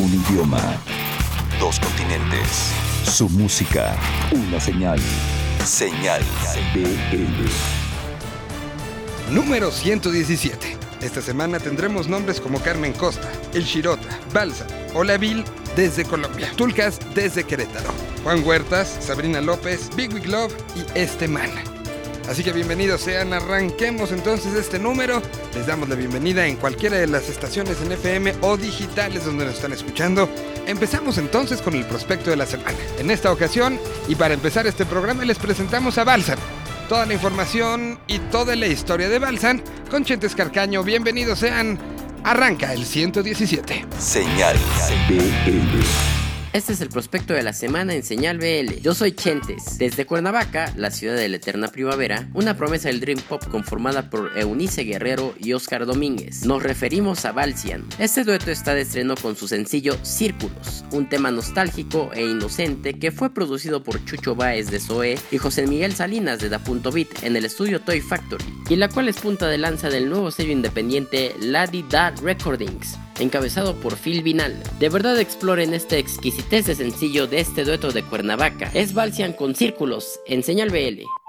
Un idioma. Dos continentes. Su música. Una señal. Señal BL. Número 117. Esta semana tendremos nombres como Carmen Costa, El Shirota, Balsa, Olavil desde Colombia, Tulcas desde Querétaro, Juan Huertas, Sabrina López, Big Wig Love y Este Man. Así que bienvenidos sean, arranquemos entonces este número. Les damos la bienvenida en cualquiera de las estaciones en FM o digitales donde nos están escuchando. Empezamos entonces con el prospecto de la semana. En esta ocasión, y para empezar este programa, les presentamos a Balsan. Toda la información y toda la historia de Balsan con Chentes Carcaño. Bienvenidos sean. Arranca el 117. Señal BL. Este es el prospecto de la semana en Señal BL. Yo soy Chentes. Desde Cuernavaca, la ciudad de la eterna primavera, una promesa del Dream Pop conformada por Eunice Guerrero y Oscar Domínguez. Nos referimos a Balsian. Este dueto está de estreno con su sencillo Círculos, un tema nostálgico e inocente que fue producido por Chucho Baez de Zoe y José Miguel Salinas de Da Punto Beat en el estudio Toy Factory, y la cual es punta de lanza del nuevo sello independiente Lady Dad Recordings encabezado por Phil Vinal. De verdad exploren esta exquisitez de sencillo de este dueto de Cuernavaca. Es Balsian con círculos, en señal BL.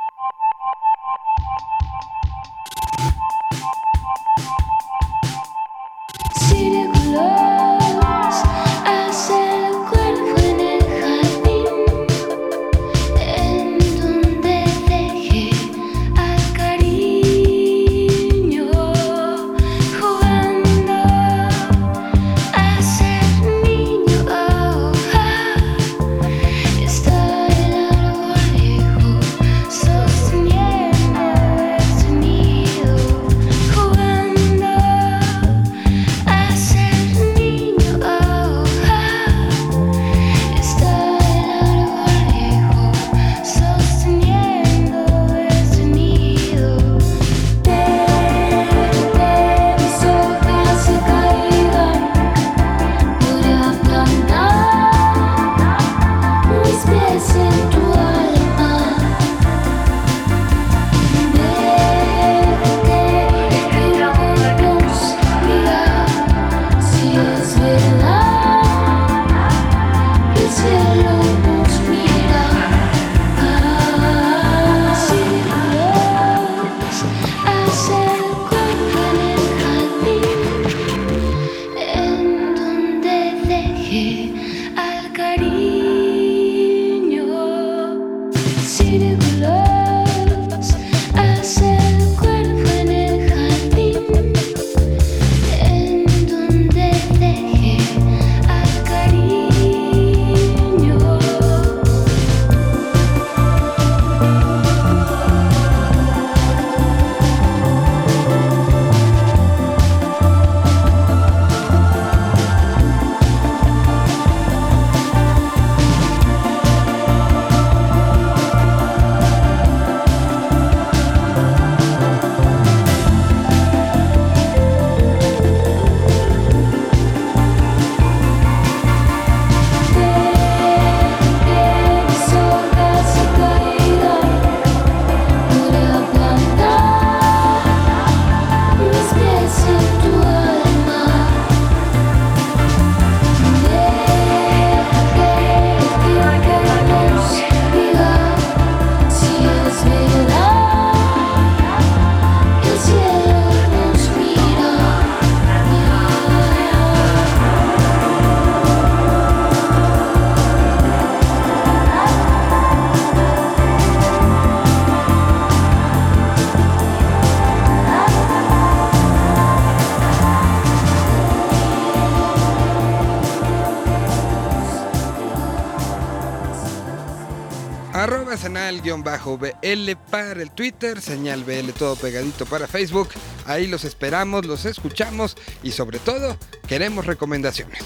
Arroba señal-BL para el Twitter, señal BL todo pegadito para Facebook. Ahí los esperamos, los escuchamos y sobre todo queremos recomendaciones.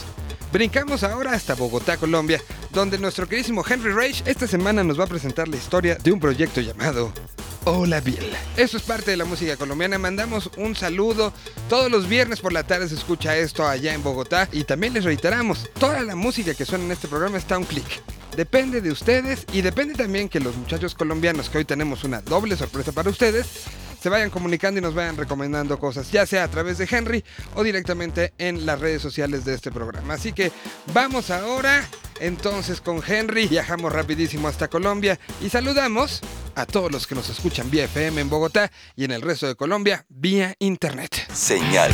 Brincamos ahora hasta Bogotá, Colombia, donde nuestro queridísimo Henry Rage esta semana nos va a presentar la historia de un proyecto llamado Hola Bill. Eso es parte de la música colombiana. Mandamos un saludo. Todos los viernes por la tarde se escucha esto allá en Bogotá. Y también les reiteramos, toda la música que suena en este programa está a un clic. Depende de ustedes y depende también que los muchachos colombianos, que hoy tenemos una doble sorpresa para ustedes, se vayan comunicando y nos vayan recomendando cosas, ya sea a través de Henry o directamente en las redes sociales de este programa. Así que vamos ahora entonces con Henry, viajamos rapidísimo hasta Colombia y saludamos a todos los que nos escuchan vía FM en Bogotá y en el resto de Colombia vía internet. Señal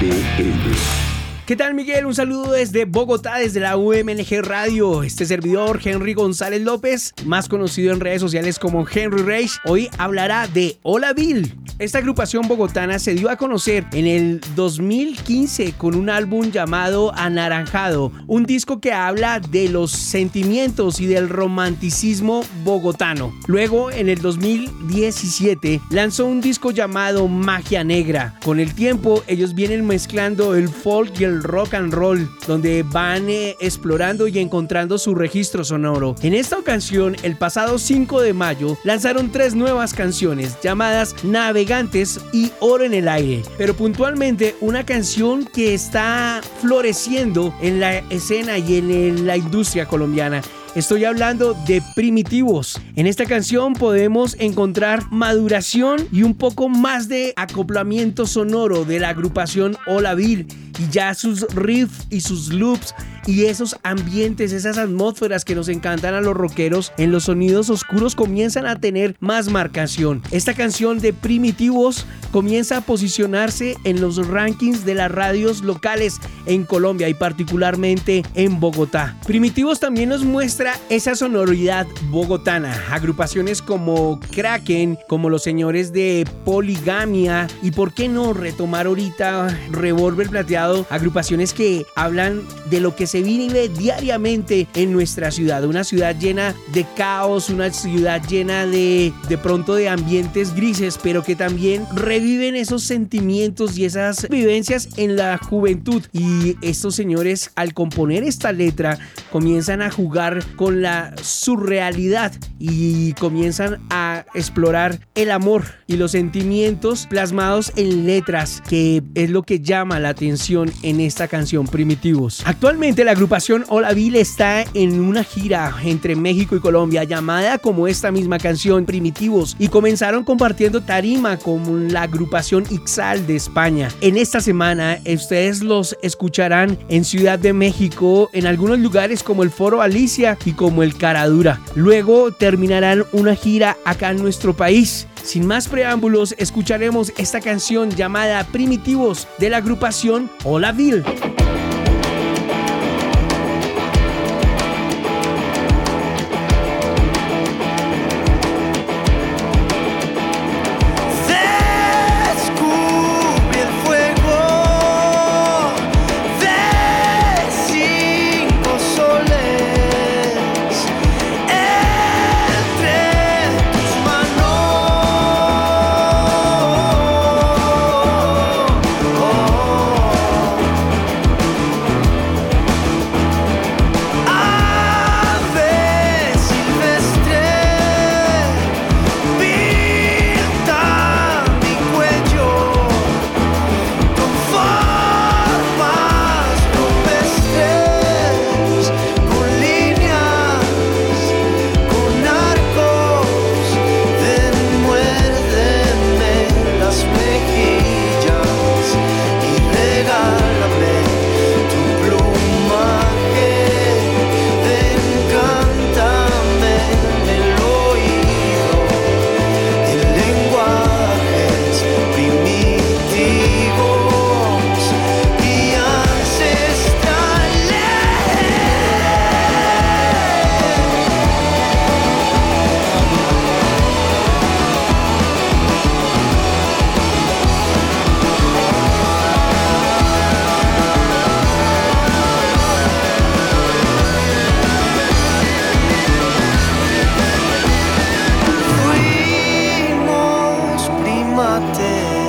BL. ¿Qué tal Miguel? Un saludo desde Bogotá, desde la UMNG Radio. Este servidor, Henry González López, más conocido en redes sociales como Henry Rage, hoy hablará de Hola Bill. Esta agrupación bogotana se dio a conocer en el 2015 con un álbum llamado Anaranjado, un disco que habla de los sentimientos y del romanticismo bogotano. Luego, en el 2017, lanzó un disco llamado Magia Negra. Con el tiempo, ellos vienen mezclando el folk y el rock and roll, donde van eh, explorando y encontrando su registro sonoro. En esta ocasión, el pasado 5 de mayo, lanzaron tres nuevas canciones llamadas Navegantes y Oro en el Aire, pero puntualmente una canción que está floreciendo en la escena y en la industria colombiana. Estoy hablando de primitivos. En esta canción podemos encontrar maduración y un poco más de acoplamiento sonoro de la agrupación Hola y ya sus riffs y sus loops y esos ambientes, esas atmósferas que nos encantan a los rockeros en los sonidos oscuros comienzan a tener más marcación. Esta canción de primitivos comienza a posicionarse en los rankings de las radios locales en Colombia y particularmente en Bogotá. Primitivos también nos muestra esa sonoridad bogotana. Agrupaciones como Kraken, como los señores de Poligamia y por qué no retomar ahorita Revolver Plateado, agrupaciones que hablan de lo que se vive diariamente en nuestra ciudad, una ciudad llena de caos, una ciudad llena de de pronto de ambientes grises, pero que también reviven esos sentimientos y esas vivencias en la juventud. Y estos señores al componer esta letra comienzan a jugar con la surrealidad y comienzan a explorar el amor y los sentimientos plasmados en letras, que es lo que llama la atención en esta canción Primitivos. Actualmente la agrupación Hola Bill está en una gira entre México y Colombia llamada como esta misma canción Primitivos y comenzaron compartiendo tarima con la agrupación Ixal de España. En esta semana ustedes los escucharán en Ciudad de México, en algunos lugares como el Foro Alicia y como el Caradura. Luego terminarán una gira acá en nuestro país. Sin más preámbulos, escucharemos esta canción llamada Primitivos de la agrupación Hola Bill. my day.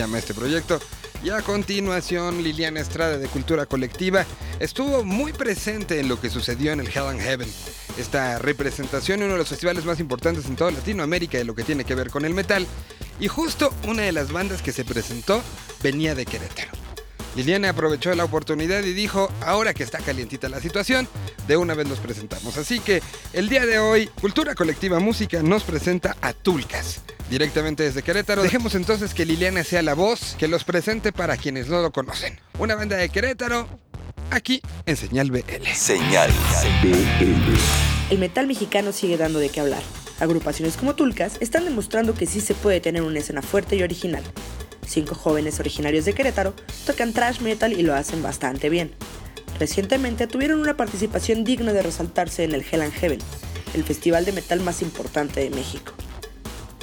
Llama este proyecto. Y a continuación, Liliana Estrada de Cultura Colectiva estuvo muy presente en lo que sucedió en el Hell and Heaven. Esta representación en uno de los festivales más importantes en toda Latinoamérica de lo que tiene que ver con el metal. Y justo una de las bandas que se presentó venía de Querétaro. Liliana aprovechó la oportunidad y dijo, ahora que está calientita la situación, de una vez nos presentamos. Así que el día de hoy, Cultura Colectiva Música nos presenta a Tulcas, directamente desde Querétaro. Dejemos entonces que Liliana sea la voz que los presente para quienes no lo conocen. Una banda de Querétaro, aquí en Señal BL. Señal BL. El metal mexicano sigue dando de qué hablar. Agrupaciones como Tulcas están demostrando que sí se puede tener una escena fuerte y original. Cinco jóvenes originarios de Querétaro tocan thrash metal y lo hacen bastante bien. Recientemente tuvieron una participación digna de resaltarse en el Hell and Heaven, el festival de metal más importante de México.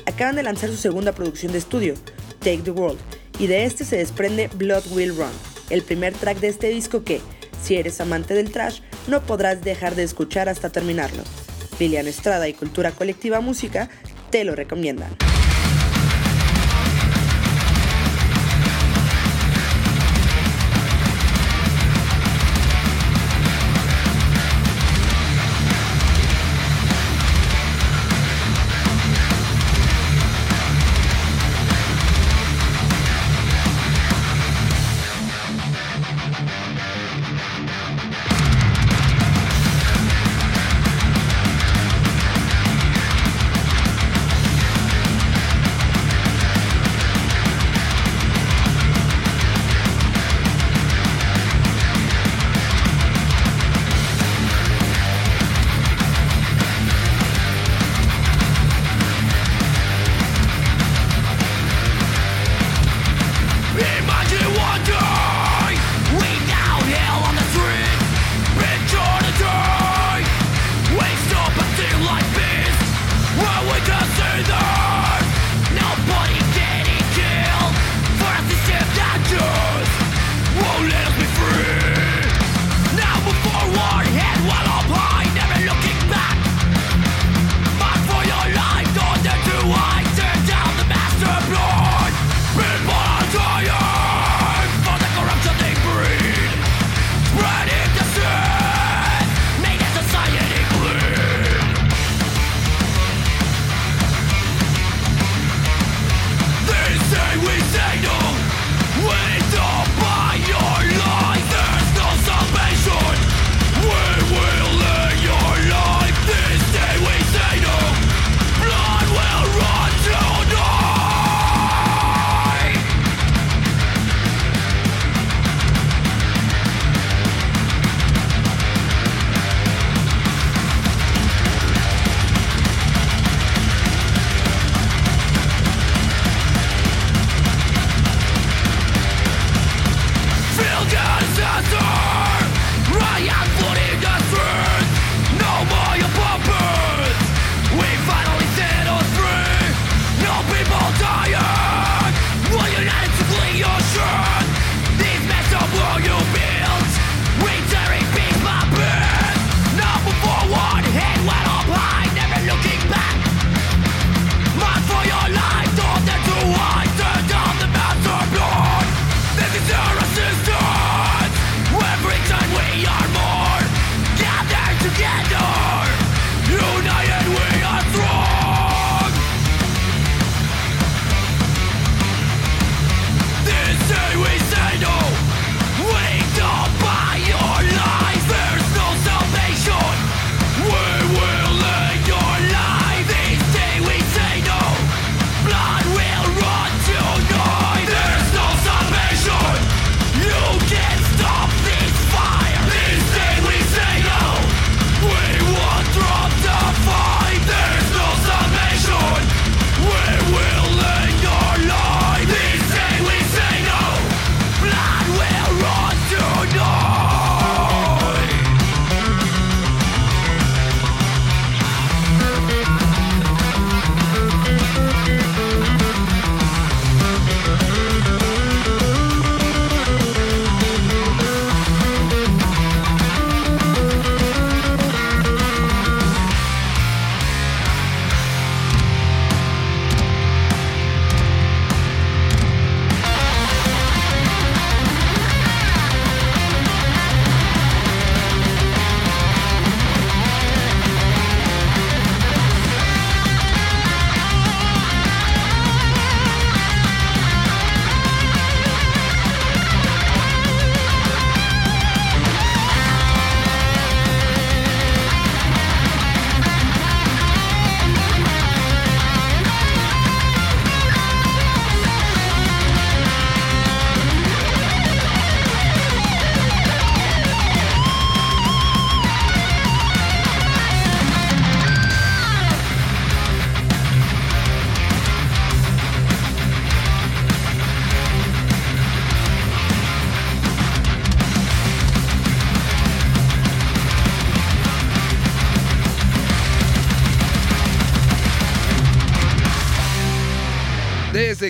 Acaban de lanzar su segunda producción de estudio, Take the World, y de este se desprende Blood Will Run, el primer track de este disco que, si eres amante del trash, no podrás dejar de escuchar hasta terminarlo. Liliana Estrada y Cultura Colectiva Música te lo recomiendan.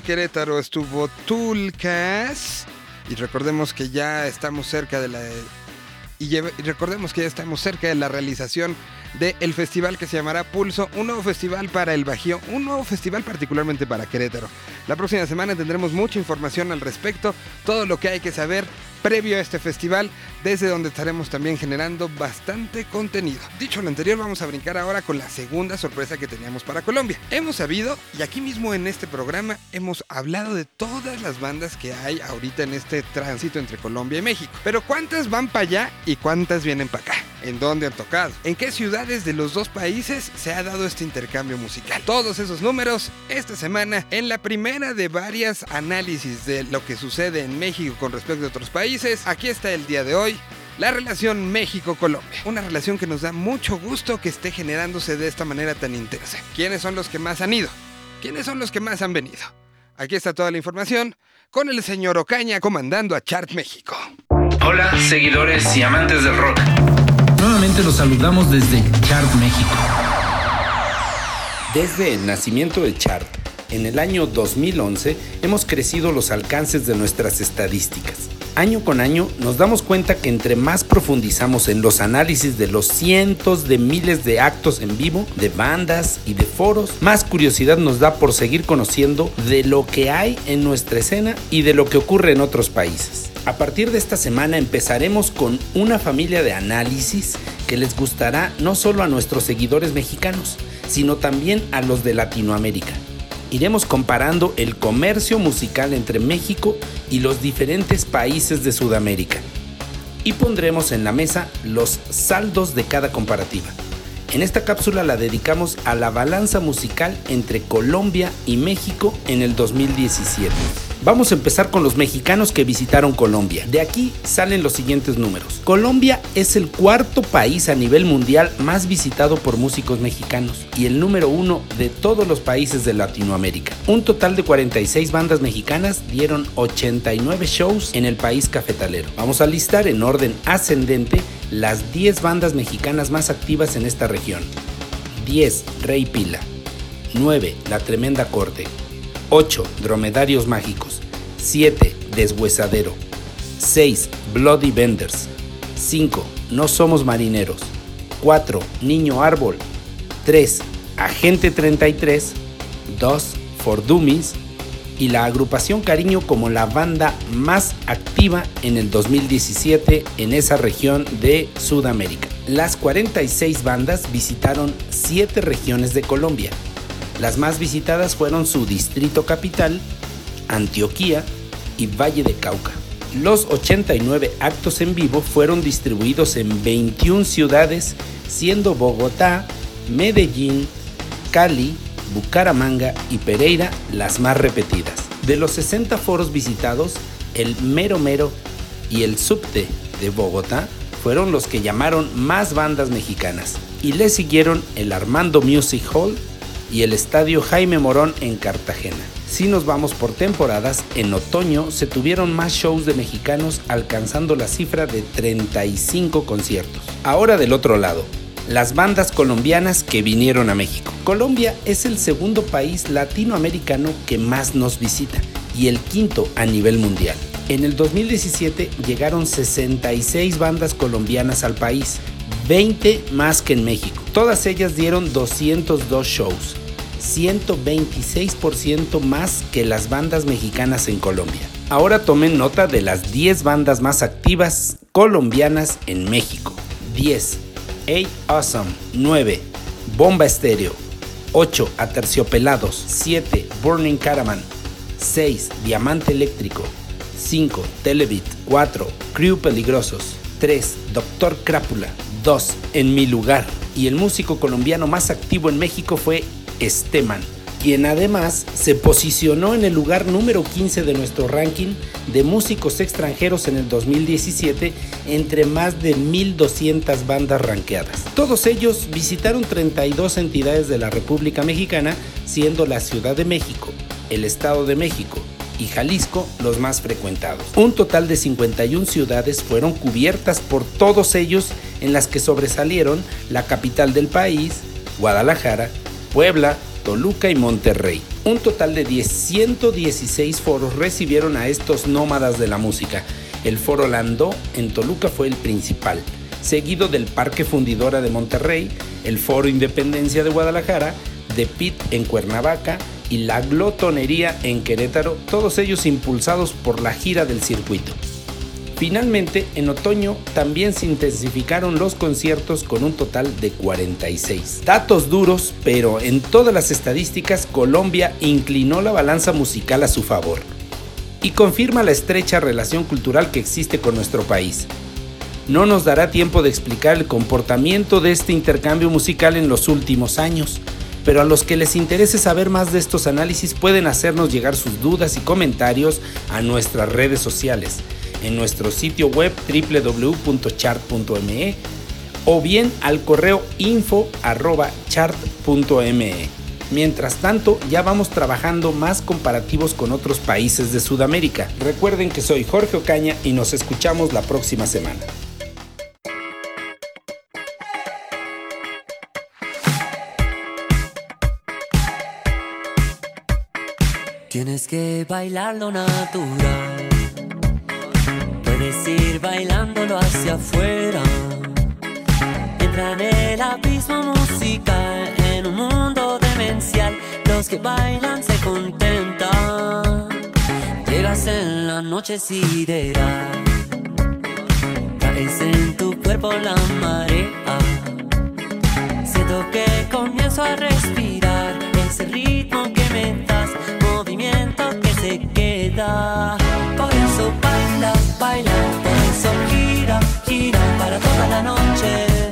Querétaro estuvo Tulcas. Y recordemos que ya estamos cerca de la. Y, y recordemos que ya estamos cerca de la realización del festival que se llamará Pulso, un nuevo festival para el Bajío, un nuevo festival particularmente para Querétaro. La próxima semana tendremos mucha información al respecto, todo lo que hay que saber previo a este festival, desde donde estaremos también generando bastante contenido. Dicho lo anterior, vamos a brincar ahora con la segunda sorpresa que teníamos para Colombia. Hemos sabido, y aquí mismo en este programa, hemos hablado de todas las bandas que hay ahorita en este tránsito entre Colombia y México. Pero ¿cuántas van para allá y cuántas vienen para acá? ¿En dónde han tocado? ¿En qué ciudades de los dos países se ha dado este intercambio musical? Todos esos números esta semana en la primera de varias análisis de lo que sucede en México con respecto a otros países. Aquí está el día de hoy. La relación México-Colombia. Una relación que nos da mucho gusto que esté generándose de esta manera tan intensa. ¿Quiénes son los que más han ido? ¿Quiénes son los que más han venido? Aquí está toda la información con el señor Ocaña comandando a Chart México. Hola, seguidores y amantes del rock. Nuevamente los saludamos desde Chart México. Desde el nacimiento de Chart, en el año 2011, hemos crecido los alcances de nuestras estadísticas. Año con año nos damos cuenta que entre más profundizamos en los análisis de los cientos de miles de actos en vivo, de bandas y de foros, más curiosidad nos da por seguir conociendo de lo que hay en nuestra escena y de lo que ocurre en otros países. A partir de esta semana empezaremos con una familia de análisis que les gustará no solo a nuestros seguidores mexicanos, sino también a los de Latinoamérica. Iremos comparando el comercio musical entre México y los diferentes países de Sudamérica. Y pondremos en la mesa los saldos de cada comparativa. En esta cápsula la dedicamos a la balanza musical entre Colombia y México en el 2017. Vamos a empezar con los mexicanos que visitaron Colombia. De aquí salen los siguientes números. Colombia es el cuarto país a nivel mundial más visitado por músicos mexicanos y el número uno de todos los países de Latinoamérica. Un total de 46 bandas mexicanas dieron 89 shows en el país cafetalero. Vamos a listar en orden ascendente las 10 bandas mexicanas más activas en esta región. 10. Rey Pila. 9. La Tremenda Corte. 8. Dromedarios Mágicos. 7. Deshuesadero. 6. Bloody Benders. 5. No Somos Marineros. 4. Niño Árbol. 3. Agente 33. 2. For Dummies. Y la agrupación Cariño como la banda más activa en el 2017 en esa región de Sudamérica. Las 46 bandas visitaron 7 regiones de Colombia. Las más visitadas fueron su distrito capital, Antioquía y Valle de Cauca. Los 89 actos en vivo fueron distribuidos en 21 ciudades, siendo Bogotá, Medellín, Cali, Bucaramanga y Pereira las más repetidas. De los 60 foros visitados, el Mero Mero y el Subte de Bogotá fueron los que llamaron más bandas mexicanas y le siguieron el Armando Music Hall y el Estadio Jaime Morón en Cartagena. Si nos vamos por temporadas, en otoño se tuvieron más shows de mexicanos alcanzando la cifra de 35 conciertos. Ahora del otro lado, las bandas colombianas que vinieron a México. Colombia es el segundo país latinoamericano que más nos visita y el quinto a nivel mundial. En el 2017 llegaron 66 bandas colombianas al país, 20 más que en México. Todas ellas dieron 202 shows, 126% más que las bandas mexicanas en Colombia. Ahora tomen nota de las 10 bandas más activas colombianas en México. 10. A Awesome 9. Bomba Estéreo 8. Aterciopelados 7. Burning Caravan 6. Diamante Eléctrico 5. Televit 4. Crew Peligrosos 3. Doctor Crápula 2. En mi lugar y el músico colombiano más activo en México fue Esteman, quien además se posicionó en el lugar número 15 de nuestro ranking de músicos extranjeros en el 2017 entre más de 1200 bandas ranqueadas. Todos ellos visitaron 32 entidades de la República Mexicana, siendo la Ciudad de México, el Estado de México, y Jalisco los más frecuentados. Un total de 51 ciudades fueron cubiertas por todos ellos en las que sobresalieron la capital del país, Guadalajara, Puebla, Toluca y Monterrey. Un total de 10 116 foros recibieron a estos nómadas de la música. El foro Landó en Toluca fue el principal, seguido del Parque Fundidora de Monterrey, el Foro Independencia de Guadalajara, The Pit en Cuernavaca y La Glotonería en Querétaro, todos ellos impulsados por la gira del circuito. Finalmente, en otoño también se intensificaron los conciertos con un total de 46. Datos duros, pero en todas las estadísticas Colombia inclinó la balanza musical a su favor y confirma la estrecha relación cultural que existe con nuestro país. No nos dará tiempo de explicar el comportamiento de este intercambio musical en los últimos años, pero a los que les interese saber más de estos análisis pueden hacernos llegar sus dudas y comentarios a nuestras redes sociales en nuestro sitio web www.chart.me o bien al correo info.chart.me. Mientras tanto, ya vamos trabajando más comparativos con otros países de Sudamérica. Recuerden que soy Jorge Ocaña y nos escuchamos la próxima semana. Tienes que bailar lo natural. Puedes ir bailándolo hacia afuera. Entra en el abismo musical, en un mundo demencial. Los que bailan se contentan. Llegas en la noche sideral. Traes en tu cuerpo la marea. Siento que comienzo a respirar ese ritmo que me das, movimiento que se queda. Baila, eso gira, gira para toda la noche.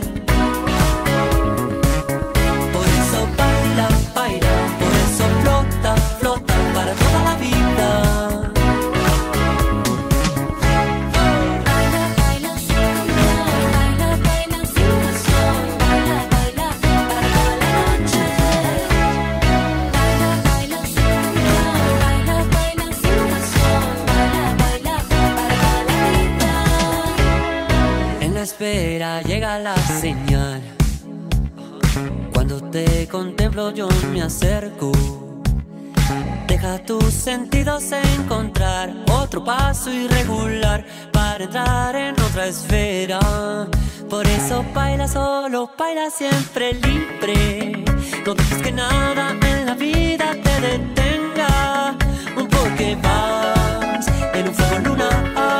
Llega la señal. Cuando te contemplo yo me acerco. Deja tus sentidos encontrar otro paso irregular para entrar en otra esfera. Por eso baila solo, baila siempre libre. No dejes que nada en la vida te detenga. Porque vas en un fuego lunar.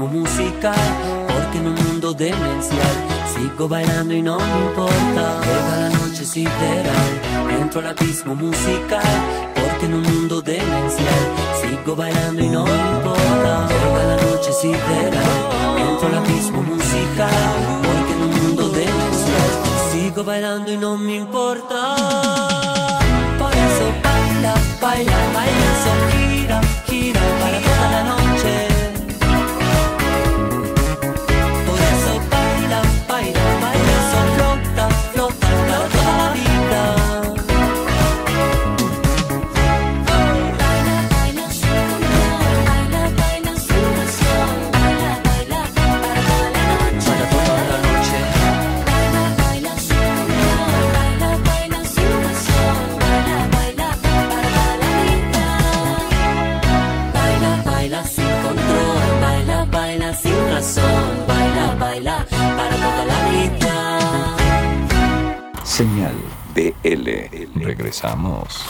Abismo musical, porque en un mundo demencial sigo bailando y no me importa. Llega la noche sideral, entro al abismo musical, porque en un mundo demencial sigo bailando y no me importa. Llega la noche sideral, entro al abismo musical, porque en un mundo demencial sigo bailando y no me importa. Por eso baila, baila, baila, Regresamos.